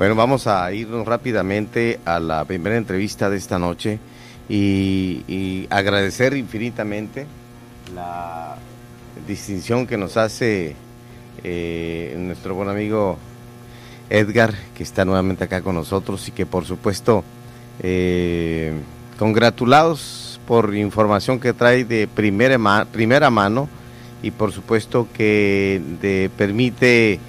Bueno, vamos a irnos rápidamente a la primera entrevista de esta noche y, agradecer infinitamente la distinción que nos hace eh, nuestro buen amigo Edgar, que está nuevamente acá con nosotros y que por supuesto eh, congratulados por información que trae de primera, primera mano y por supuesto que de, permite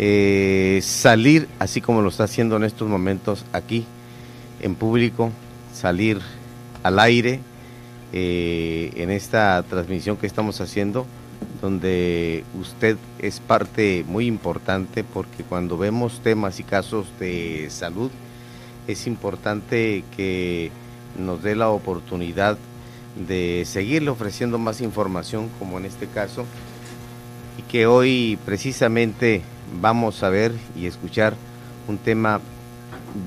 eh, salir, así como lo está haciendo en estos momentos aquí, en público, salir al aire eh, en esta transmisión que estamos haciendo, donde usted es parte muy importante porque cuando vemos temas y casos de salud, es importante que nos dé la oportunidad de seguirle ofreciendo más información, como en este caso, y que hoy precisamente vamos a ver y escuchar un tema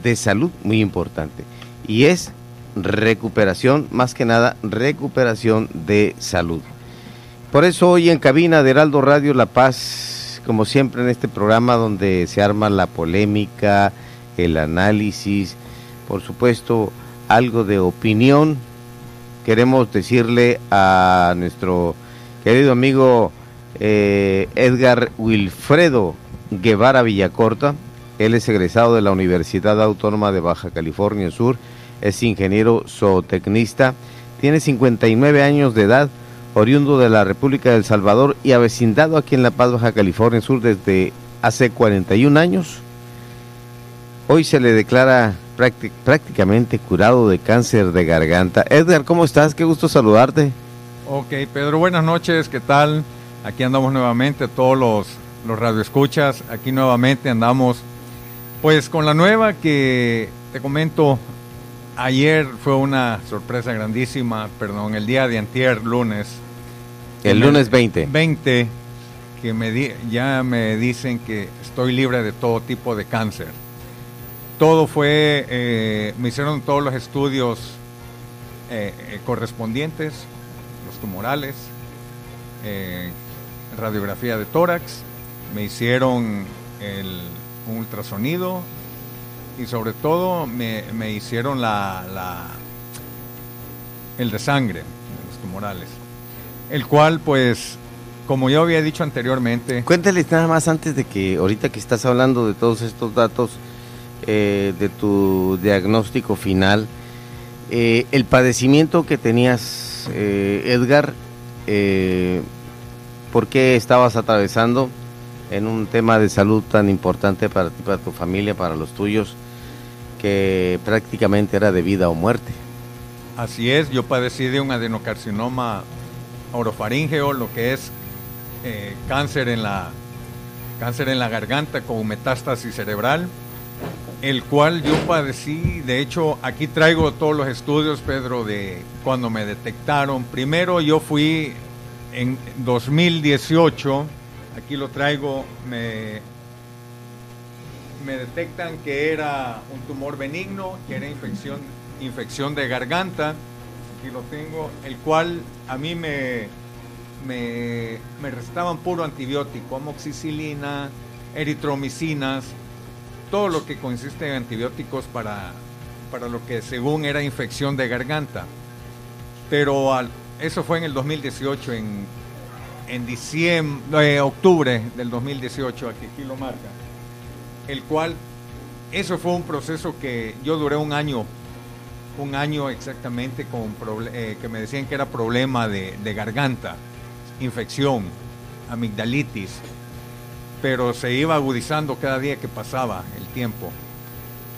de salud muy importante y es recuperación, más que nada recuperación de salud. Por eso hoy en cabina de Heraldo Radio La Paz, como siempre en este programa donde se arma la polémica, el análisis, por supuesto algo de opinión, queremos decirle a nuestro querido amigo eh, Edgar Wilfredo Guevara Villacorta. Él es egresado de la Universidad Autónoma de Baja California Sur, es ingeniero zootecnista, tiene 59 años de edad, oriundo de la República del Salvador y avecindado aquí en La Paz, Baja California Sur desde hace 41 años. Hoy se le declara prácticamente curado de cáncer de garganta. Edgar, ¿cómo estás? Qué gusto saludarte. Ok, Pedro, buenas noches, ¿qué tal? Aquí andamos nuevamente, todos los los radioescuchas. Aquí nuevamente andamos pues con la nueva que te comento. Ayer fue una sorpresa grandísima, perdón, el día de antier, lunes. El lunes 20. 20, que me ya me dicen que estoy libre de todo tipo de cáncer. Todo fue, eh, me hicieron todos los estudios eh, eh, correspondientes, los tumorales, radiografía de tórax, me hicieron el, un ultrasonido y sobre todo me, hicieron la, la, el de sangre, los tumorales, el cual pues como yo había dicho anteriormente. Cuéntale nada más antes de que ahorita que estás hablando de todos estos datos eh, de tu diagnóstico final, eh, el padecimiento que tenías, eh, Edgar, ¿por qué estabas atravesando? En un tema de salud tan importante para ti, para tu familia, para los tuyos, que prácticamente era de vida o muerte. Así es, yo padecí de un adenocarcinoma orofaringeo, lo que es eh, cáncer, en la, cáncer en la garganta con metástasis cerebral, el cual yo padecí, de hecho aquí traigo todos los estudios, Pedro, de cuando me detectaron. Primero yo fui en 2018 Aquí lo traigo, me, me detectan que era un tumor benigno, que era infección, infección de garganta. Aquí lo tengo, el cual a mí me, me, me restaban puro antibiótico, amoxicilina, eritromicinas, todo lo que consiste en antibióticos para, para lo que según era infección de garganta. Pero al, eso fue en el 2018, en en diciembre, eh, octubre del 2018, aquí, aquí lo marca, el cual, eso fue un proceso que yo duré un año, un año exactamente con eh, que me decían que era problema de, garganta, infección, amigdalitis, pero se iba agudizando cada día que pasaba el tiempo.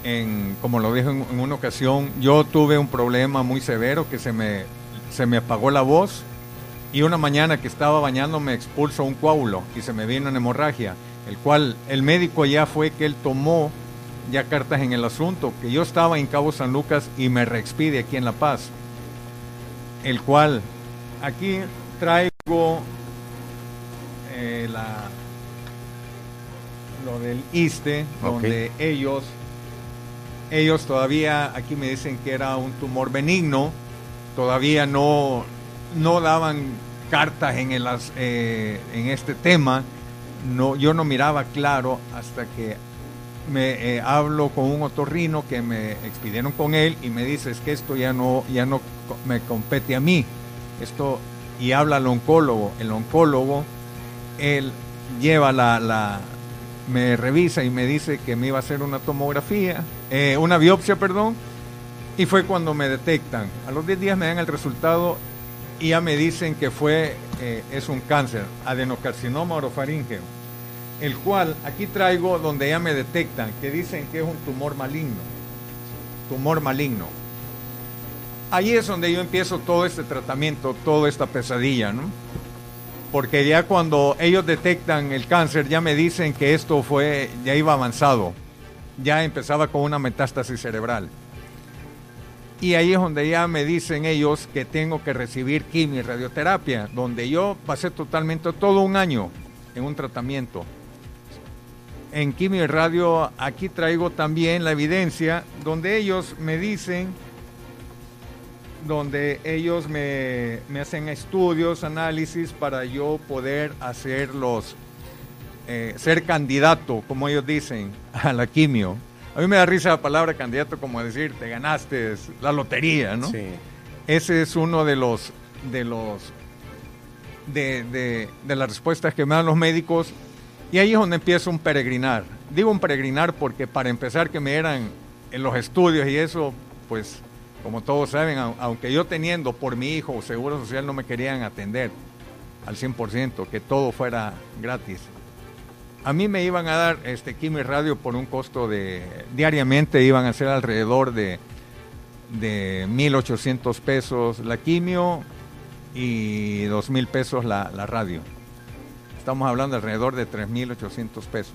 En, como lo dije en, una ocasión, yo tuve un problema muy severo que se me, se me apagó la voz y una mañana que estaba bañando me expulsó un coágulo y se me vino una hemorragia, el cual el médico ya fue que él tomó ya cartas en el asunto, que yo estaba en Cabo San Lucas y me reexpide aquí en La Paz, el cual aquí traigo eh, la, lo del ISTE, donde ellos, ellos todavía, aquí me dicen que era un tumor benigno, todavía no, no daban cartas en, el, eh, en este tema. No, yo no miraba claro hasta que me eh, hablo con un otorrino que me expidieron con él y me dice es que esto ya no, ya no me compete a mí. Esto, y habla al oncólogo. El oncólogo, él lleva la, me revisa y me dice que me iba a hacer una tomografía, eh, una biopsia, perdón, y fue cuando me detectan. A los 10 días me dan el resultado ya me dicen que fue, eh, es un cáncer, adenocarcinoma orofaríngeo el cual aquí traigo donde ya me detectan, que dicen que es un tumor maligno. Tumor maligno. Ahí es donde yo empiezo todo este tratamiento, toda esta pesadilla, ¿no? Porque ya cuando ellos detectan el cáncer, ya me dicen que esto fue, ya iba avanzado, ya empezaba con una metástasis cerebral. Y ahí es donde ya me dicen ellos que tengo que recibir quimio y radioterapia, donde yo pasé totalmente todo un año en un tratamiento en Quimio y Radio, aquí traigo también la evidencia donde ellos me dicen, donde ellos me, hacen estudios, análisis para yo poder hacerlos, eh, ser candidato, como ellos dicen, a la quimio. A mí me da risa la palabra candidato como decir, te ganaste la lotería, ¿no? Sí. Ese es uno de los, de los, de, de las respuestas que me dan los médicos y ahí es donde empiezo un peregrinar. Digo un peregrinar porque para empezar que me eran en los estudios y eso, pues como todos saben, aunque yo teniendo por mi hijo seguro social no me querían atender al 100%, que todo fuera gratis. A mí me iban a dar este quimio y radio por un costo de diariamente iban a ser alrededor de de 1.800 pesos la quimio y 2.000 pesos la radio. Estamos hablando alrededor de 3.800 pesos,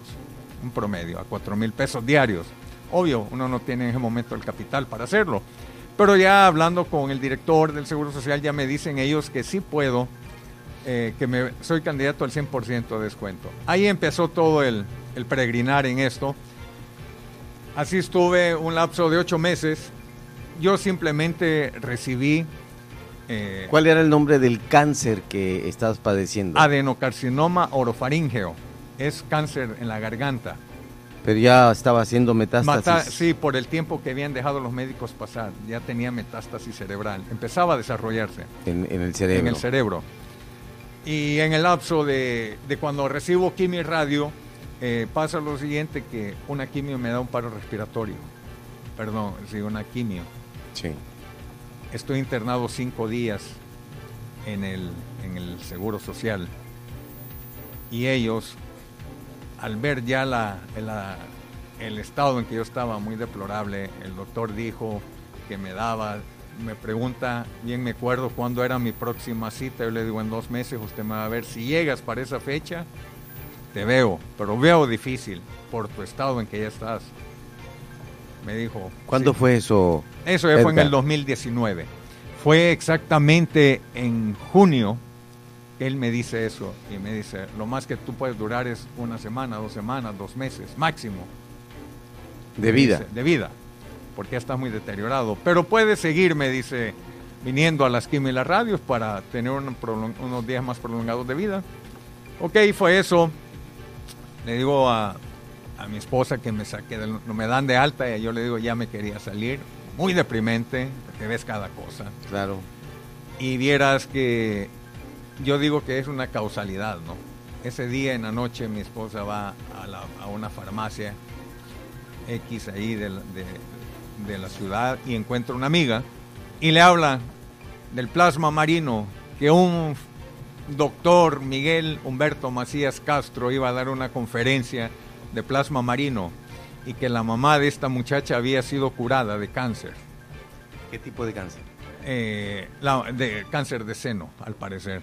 un promedio, a 4.000 pesos diarios. Obvio, uno no tiene en ese momento el capital para hacerlo. Pero ya hablando con el director del Seguro Social, ya me dicen ellos que sí puedo, eh, que me, soy candidato al 100% de descuento. Ahí empezó todo el, el peregrinar en esto. Así estuve un lapso de ocho meses. Yo simplemente recibí eh, ¿Cuál era el nombre del cáncer que estabas padeciendo? Adenocarcinoma orofaríngeo. Es cáncer en la garganta. Pero ya estaba haciendo metástasis. sí, por el tiempo que habían dejado los médicos pasar. Ya tenía metástasis cerebral. Empezaba a desarrollarse. En, el cerebro. En el cerebro. Y en el lapso de, cuando recibo quimio y radio, eh, pasa lo siguiente, que una quimio me da un paro respiratorio. Perdón, sí, una quimio. Sí estoy internado cinco días en el, en el Seguro Social y ellos, al ver ya la, el estado en que yo estaba muy deplorable, el doctor dijo que me daba, me pregunta, bien me acuerdo cuándo era mi próxima cita, yo le digo en dos meses usted me va a ver, si llegas para esa fecha, te veo, pero veo difícil por tu estado en que ya estás me dijo. ¿Cuándo fue eso? Eso fue en el 2019. Fue exactamente en junio que él me dice eso y me dice, lo más que tú puedes durar es una semana, dos semanas, dos meses, máximo. De vida. de vida, porque ya estás muy deteriorado. Pero puedes seguir, me dice, viniendo a las quimio y las radios para tener unos días más prolongados de vida. Ok, fue eso. Le digo a, a mi esposa que me saque, no me dan de alta y yo le digo ya me quería salir, muy deprimente, porque ves cada cosa. Claro. Y vieras que yo digo que es una causalidad, ¿no? Ese día en la noche mi esposa va a, una farmacia X ahí de, de la ciudad y encuentra una amiga y le habla del plasma marino que un doctor Miguel Humberto Macías Castro iba a dar una conferencia de plasma marino y que la mamá de esta muchacha había sido curada de cáncer. ¿Qué tipo de cáncer? Eh, de cáncer de seno, al parecer.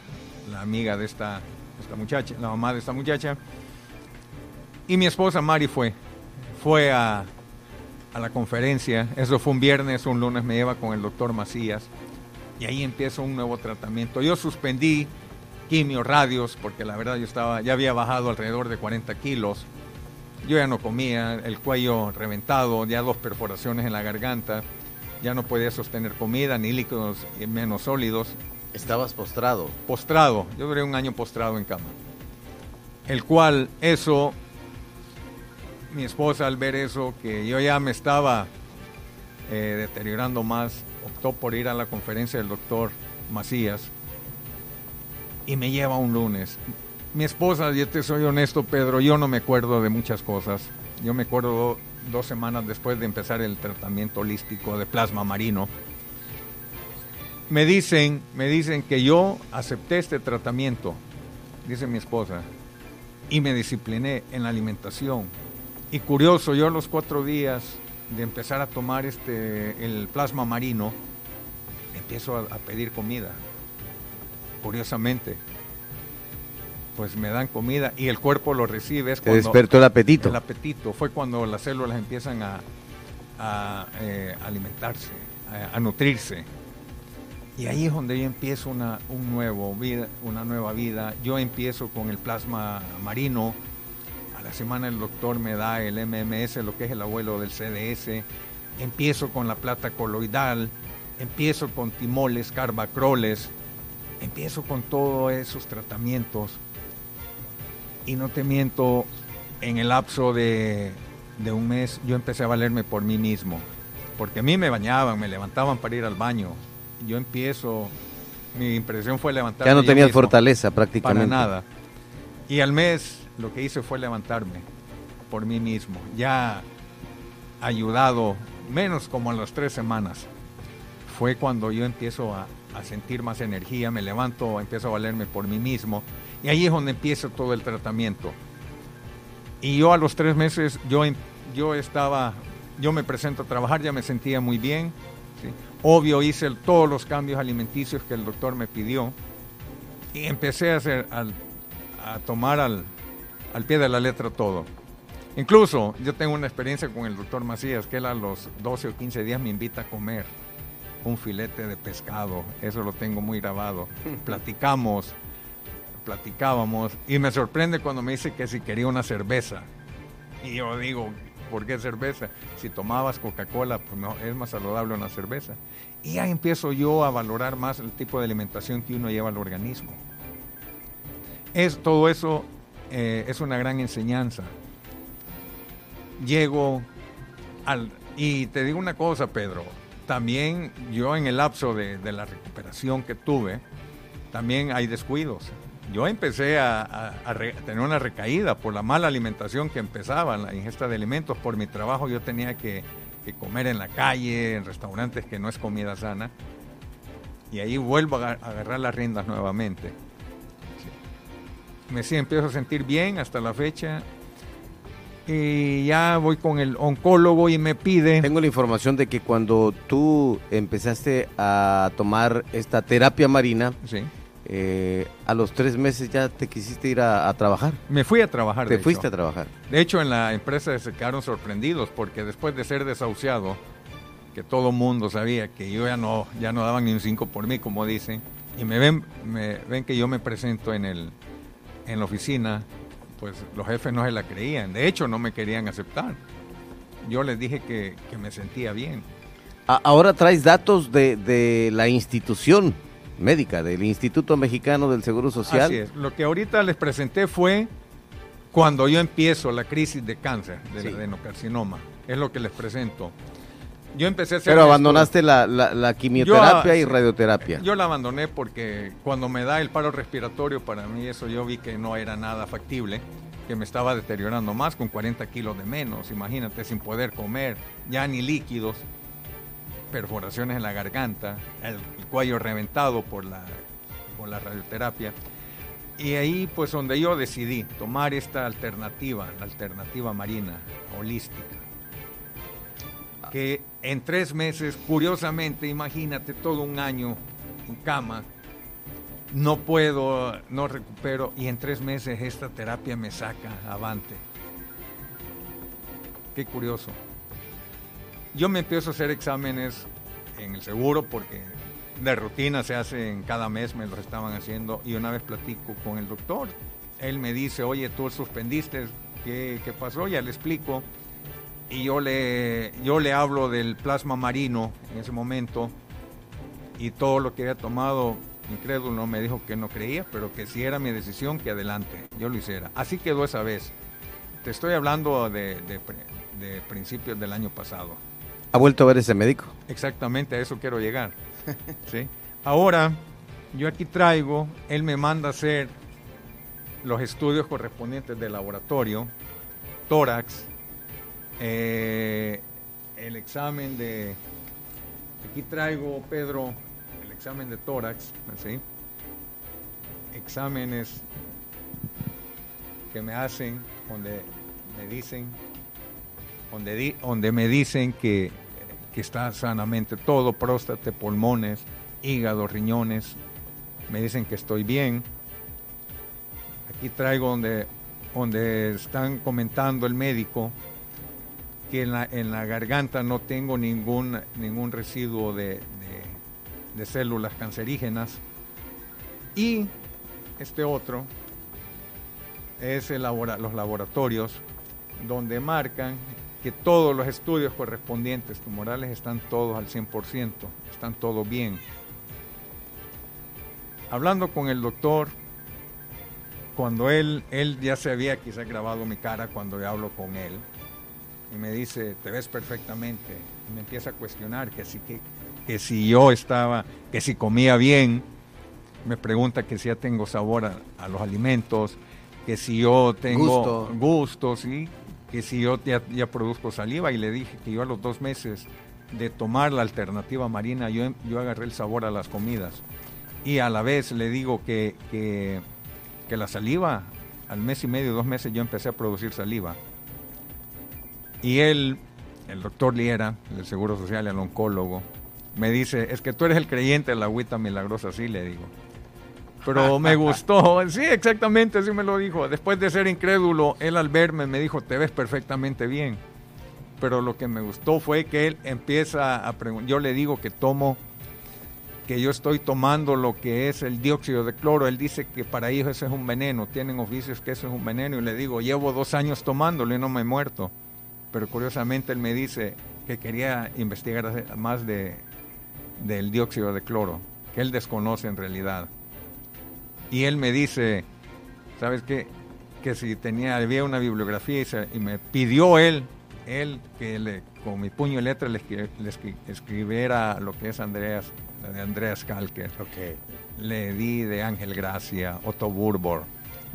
La amiga de esta, esta muchacha, la mamá de esta muchacha. Y mi esposa Mari fue, fue a, a la conferencia. Eso fue un viernes, un lunes me lleva con el doctor Macías. Y ahí empieza un nuevo tratamiento. Yo suspendí quimio, radios, porque la verdad yo estaba, ya había bajado alrededor de 40 kilos yo ya no comía, el cuello reventado, ya dos perforaciones en la garganta, ya no podía sostener comida, ni líquidos, menos sólidos. ¿Estabas postrado? Postrado, yo duré un año postrado en cama. El cual eso mi esposa al ver eso, que yo ya me estaba eh, deteriorando más, optó por ir a la conferencia del doctor Macías y me lleva un lunes. Mi esposa, yo te soy honesto, Pedro, yo no me acuerdo de muchas cosas. Yo me acuerdo dos semanas después de empezar el tratamiento holístico de plasma marino. Me dicen, me dicen que yo acepté este tratamiento, dice mi esposa, y me discipliné en la alimentación. Y curioso, yo a los cuatro días de empezar a tomar este, el plasma marino, empiezo a, a pedir comida. Curiosamente, pues me dan comida y el cuerpo lo recibe. Es Te despertó el apetito. El apetito fue cuando las células empiezan a, a eh, alimentarse, a, a, nutrirse. Y ahí es donde yo empiezo una, un nuevo vida, una nueva vida. Yo empiezo con el plasma marino. La semana el doctor me da el MMS, lo que es el abuelo del CDS. Empiezo con la plata coloidal. Empiezo con timoles, carbacroles. Empiezo con todos esos tratamientos y no te miento, en el lapso de, de, un mes yo empecé a valerme por mí mismo, porque a mí me bañaban, me levantaban para ir al baño. Yo empiezo, mi impresión fue levantarme. Ya no tenías fortaleza prácticamente. Para nada. Y al mes lo que hice fue levantarme por mí mismo. Ya ayudado, menos como en las tres semanas, fue cuando yo empiezo a, a sentir más energía, me levanto, empiezo a valerme por mí mismo y ahí es donde empieza todo el tratamiento. Y yo a los tres meses, yo, yo estaba, yo me presento a trabajar, ya me sentía muy bien. ¿sí? Obvio, hice el, todos los cambios alimenticios que el doctor me pidió. Y empecé a, hacer, a tomar al, al pie de la letra todo. Incluso yo tengo una experiencia con el doctor Macías, que él a los 12 o 15 días me invita a comer un filete de pescado. Eso lo tengo muy grabado. Platicamos platicábamos y me sorprende cuando me dice que si quería una cerveza. Y yo digo, ¿por qué cerveza? Si tomabas Coca-Cola, pues no, es más saludable una cerveza. Y ya empiezo yo a valorar más el tipo de alimentación que uno lleva al organismo. Es, todo eso eh, es una gran enseñanza. Llego al... Y te digo una cosa, Pedro, también yo en el lapso de, la recuperación que tuve, también hay descuidos yo empecé a, tener una recaída por la mala alimentación que empezaba, la ingesta de alimentos. Por mi trabajo yo tenía que, que, comer en la calle, en restaurantes que no es comida sana. Y ahí vuelvo a agarrar las riendas nuevamente. Me empiezo a sentir bien hasta la fecha. Y ya voy con el oncólogo y me pide... Tengo la información de que cuando tú empezaste a tomar esta terapia marina, sí eh, a los tres meses ya te quisiste ir a, a trabajar. Me fui a trabajar. Te fuiste hecho. a trabajar. De hecho, en la empresa se quedaron sorprendidos porque después de ser desahuciado, que todo mundo sabía que yo ya no, ya no daban ni un 5 por mí, como dicen, y me ven, me ven que yo me presento en, el, en la oficina, pues los jefes no se la creían. De hecho, no me querían aceptar. Yo les dije que, que me sentía bien. Ahora traes datos de, de la institución médica del Instituto Mexicano del Seguro Social. Así es. Lo que ahorita les presenté fue cuando yo empiezo la crisis de cáncer, del sí. adenocarcinoma. Es lo que les presento. Yo empecé a hacer. Pero abandonaste la, la, la, quimioterapia yo, y radioterapia. Yo la abandoné porque cuando me da el paro respiratorio, para mí eso yo vi que no era nada factible, que me estaba deteriorando más con 40 kilos de menos. Imagínate, sin poder comer, ya ni líquidos perforaciones en la garganta, el, el cuello reventado por la, por la radioterapia. Y ahí pues donde yo decidí tomar esta alternativa, la alternativa marina, holística. Que en tres meses, curiosamente, imagínate todo un año en cama, no puedo, no recupero, y en tres meses esta terapia me saca avante. Qué curioso yo me empiezo a hacer exámenes en el seguro porque de rutina se hacen cada mes, me los estaban haciendo y una vez platico con el doctor. Él me dice, oye, tú suspendiste, ¿qué, qué pasó? Ya le explico. Y yo le, yo le hablo del plasma marino en ese momento y todo lo que había tomado, incrédulo, me dijo que no creía, pero que si era mi decisión, que adelante, yo lo hiciera. Así quedó esa vez. te estoy hablando de, de principios del año pasado. ¿Ha vuelto a ver ese médico? Exactamente, a eso quiero llegar. ¿sí? Ahora, yo aquí traigo, él me manda a hacer los estudios correspondientes del laboratorio, tórax, eh, el examen de, aquí traigo, Pedro, el examen de tórax, exámenes que me hacen donde me dicen, donde, donde me dicen que, que está sanamente todo, próstata, pulmones, hígado, riñones, me dicen que estoy bien. Aquí traigo donde, donde están comentando el médico que en la, en la garganta no tengo ningún, ningún residuo de, de, células cancerígenas. Y este otro es el los laboratorios donde marcan que todos los estudios correspondientes tumorales están todos al 100%, están todos bien hablando con el doctor, cuando él, él ya se había quizá grabado mi cara cuando hablo con él, y me dice, te ves perfectamente, y me empieza a cuestionar que si, que, que si yo estaba, que si comía bien, me pregunta que si ya tengo sabor a, los alimentos, que si yo tengo gustos, y que si yo ya, ya, produzco saliva, y le dije que yo a los dos meses de tomar la alternativa marina, yo, yo agarré el sabor a las comidas. Y a la vez le digo que, que, la saliva, al mes y medio, dos meses yo empecé a producir saliva. Y él, el doctor Liera, del Seguro Social, el oncólogo, me dice, es que tú eres el creyente de la agüita milagrosa, sí, le digo. Pero me gustó, sí, exactamente, así me lo dijo. Después de ser incrédulo, él al verme me dijo, te ves perfectamente bien. Pero lo que me gustó fue que él empieza a preguntar, yo le digo que tomo que yo estoy tomando lo que es el dióxido de cloro. Él dice que para ellos eso es un veneno, tienen oficios que eso es un veneno. Y le digo, llevo dos años tomándolo y no me he muerto. Pero curiosamente él me dice que quería investigar más de, del dióxido de cloro, que él desconoce en realidad. Y él me dice, ¿sabes qué? Que si tenía, había una bibliografía y, me pidió él, él que le, con mi puño y letra le, escribiera lo que es Andreas de Andreas Kalker. Le di de Ángel Gracia, Otto Burbor,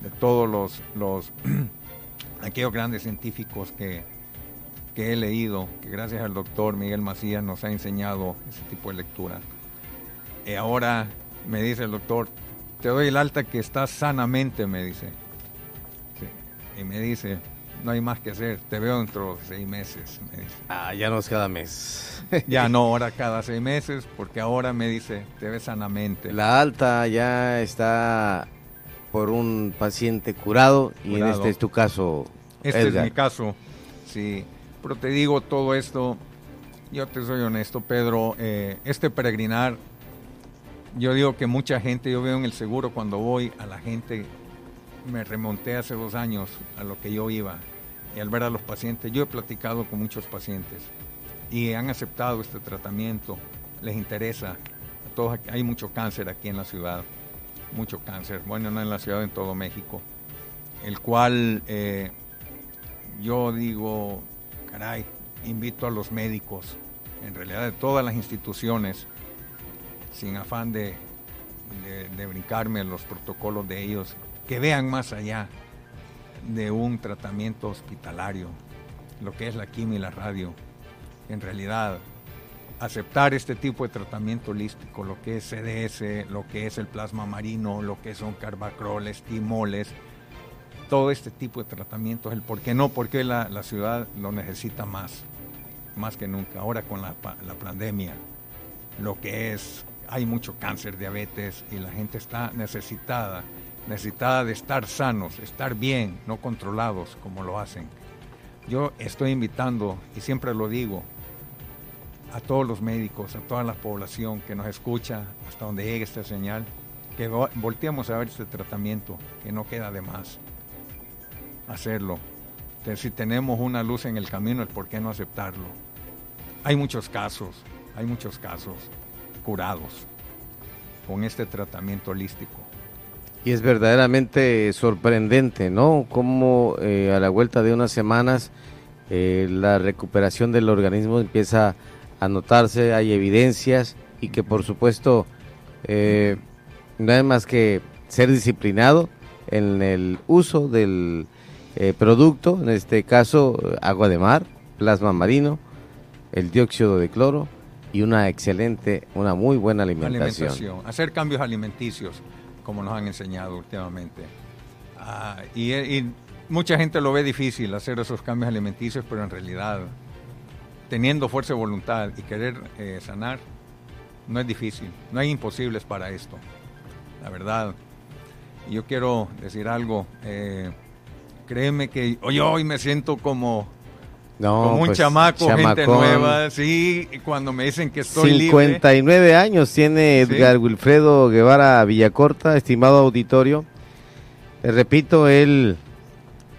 de todos los, los aquellos grandes científicos que, que he leído, que gracias al doctor Miguel Macías nos ha enseñado ese tipo de lectura. Y ahora me dice el doctor, te doy el alta que estás sanamente, me dice. Y me dice, no hay más que hacer, te veo dentro de seis meses. Me dice. Ah, ya no es cada mes. ya no, ahora cada seis meses, porque ahora me dice, te ves sanamente. La alta ya está por un paciente curado, y en este es tu caso. Este es mi caso, sí. Pero te digo todo esto, yo te soy honesto, Pedro, eh, este peregrinar, yo digo que mucha gente, yo veo en el seguro cuando voy a la gente me remonté hace dos años a lo que yo iba y al ver a los pacientes, yo he platicado con muchos pacientes y han aceptado este tratamiento, les interesa. todos, hay mucho cáncer aquí en la ciudad, mucho cáncer, bueno, no en la ciudad, en todo México, el cual eh, yo digo, caray, invito a los médicos, en realidad de todas las instituciones, sin afán de, de, de brincarme los protocolos de ellos, que vean más allá de un tratamiento hospitalario, lo que es la quimio y la radio. En realidad, aceptar este tipo de tratamiento holístico, lo que es CDS, lo que es el plasma marino, lo que son carbacroles, timoles, todo este tipo de tratamientos, el por qué no, porque la, la ciudad lo necesita más, más que nunca. Ahora con la, la pandemia, lo que es, hay mucho cáncer, diabetes y la gente está necesitada necesitada de estar sanos, estar bien, no controlados como lo hacen. Yo estoy invitando, y siempre lo digo, a todos los médicos, a toda la población que nos escucha, hasta donde llegue esta señal, que volteemos a ver este tratamiento, que no queda de más hacerlo. si tenemos una luz en el camino, ¿por qué no aceptarlo? Hay muchos casos, hay muchos casos curados con este tratamiento holístico Y es verdaderamente sorprendente, ¿no? Cómo eh, a la vuelta de unas semanas eh, la recuperación del organismo empieza a notarse, hay evidencias y que por supuesto eh, no hay más que ser disciplinado en el uso del producto, en este caso agua de mar, plasma marino, el dióxido de cloro y una excelente, una muy buena alimentación. alimentación. Hacer cambios alimenticios como nos han enseñado últimamente. Ah, y, mucha gente lo ve difícil hacer esos cambios alimenticios, pero en realidad, teniendo fuerza de voluntad y querer eh, sanar, no es difícil, no hay imposibles para esto, la verdad. Yo quiero decir algo, eh, créeme que hoy, hoy me siento como como un pues, chamaco, gente nueva, sí, cuando me dicen que estoy 59 años tiene Edgar Wilfredo Guevara Villacorta, estimado auditorio. repito, él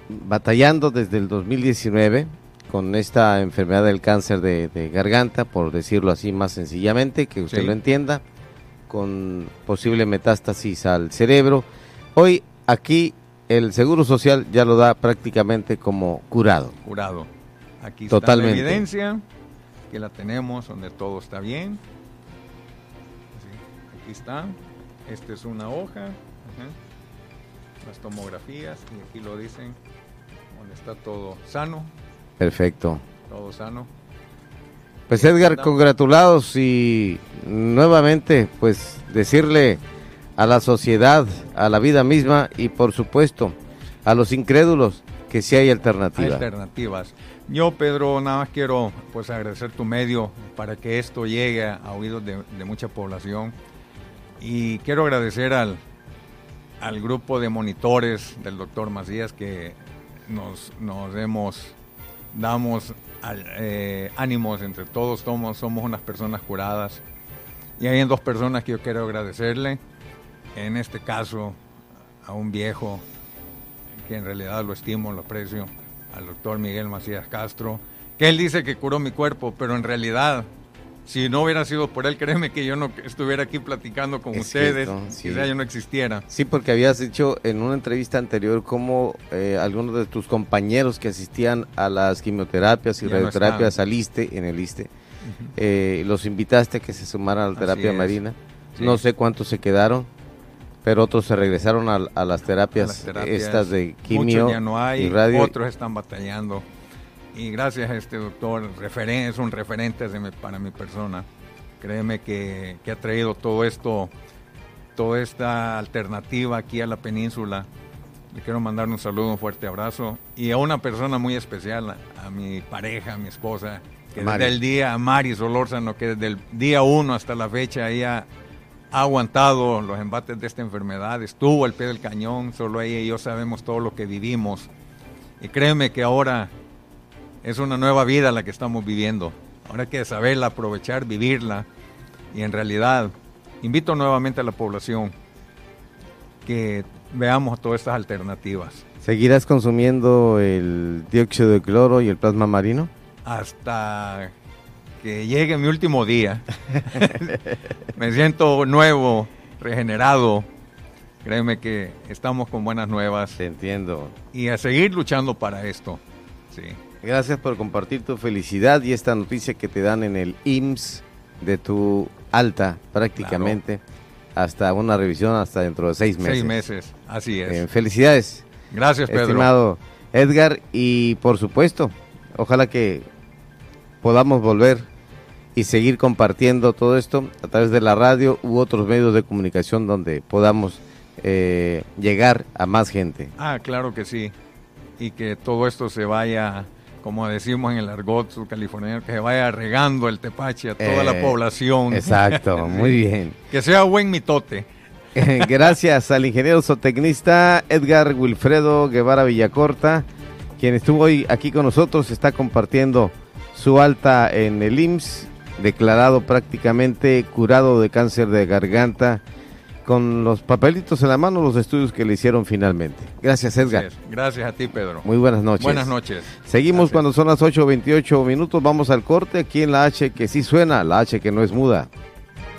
batallando desde el 2019 con esta enfermedad del cáncer de, garganta, por decirlo así más sencillamente, que usted lo entienda, con posible metástasis al cerebro. Hoy aquí el Seguro Social ya lo da prácticamente como curado. Curado. Aquí está la evidencia, que la tenemos donde todo está bien. aquí está. Esta es una hoja. Las tomografías. Y aquí lo dicen donde está todo sano. Perfecto. Todo sano. Pues Edgar, congratulados y nuevamente pues decirle a la sociedad, a la vida misma y por supuesto a los incrédulos que sí hay alternativas. Alternativas. Yo, Pedro, nada más quiero pues agradecer tu medio para que esto llegue a oídos de, mucha población. Y quiero agradecer al, al grupo de monitores del doctor Macías que nos, nos hemos, damos eh, ánimos entre todos, somos, somos unas personas curadas. Y hay dos personas que yo quiero agradecerle. En este caso, a un viejo que en realidad lo estimo, lo aprecio al doctor Miguel Macías Castro, que él dice que curó mi cuerpo, pero en realidad, si no hubiera sido por él, créeme que yo no estuviera aquí platicando con ustedes, quizá yo no existiera. Sí, porque habías dicho en una entrevista anterior cómo eh, algunos de tus compañeros que asistían a las quimioterapias y radioterapias saliste en el ISTE, eh, los invitaste a que se sumaran a la terapia marina. No sé cuántos se quedaron pero otros se regresaron a, las, terapias estas de quimio ya no hay, y radio. Otros están batallando. Y gracias a este doctor, es un referente para mi persona. Créeme que, ha traído todo esto, toda esta alternativa aquí a la península. Le quiero mandar un saludo, un fuerte abrazo. Y a una persona muy especial, a, mi pareja, a mi esposa, que desde el día, a Mari Solórzano, que desde el día uno hasta la fecha ella ha aguantado los embates de esta enfermedad, estuvo al pie del cañón, solo ella y yo sabemos todo lo que vivimos. Y créeme que ahora es una nueva vida la que estamos viviendo. Ahora hay que saberla, aprovechar, vivirla. Y en realidad, invito nuevamente a la población que veamos todas estas alternativas. ¿Seguirás consumiendo el dióxido de cloro y el plasma marino? Hasta que llegue mi último día. Me siento nuevo, regenerado. Créeme que estamos con buenas nuevas. Te entiendo. Y a seguir luchando para esto. Sí. Gracias por compartir tu felicidad y esta noticia que te dan en el IMSS de tu alta prácticamente hasta una revisión hasta dentro de seis meses. Seis meses, así es. Eh, felicidades. Gracias, Pedro. Estimado Edgar y por supuesto, ojalá que podamos volver y seguir compartiendo todo esto a través de la radio u otros medios de comunicación donde podamos eh, llegar a más gente. Ah, claro que sí. Y que todo esto se vaya, como decimos en el argot californiano, que se vaya regando el tepache a toda la eh, población. Exacto, muy bien. Que sea buen mitote. Gracias al ingeniero zootecnista Edgar Wilfredo Guevara Villacorta, quien estuvo hoy aquí con nosotros, está compartiendo su alta en el IMSS declarado prácticamente curado de cáncer de garganta con los papelitos en la mano, los estudios que le hicieron finalmente. Gracias, Edgar. Gracias a ti, Pedro. Muy buenas noches. Buenas noches. Seguimos cuando son las 8.28 minutos. Vamos al corte aquí en la H que sí suena, la H que no es muda.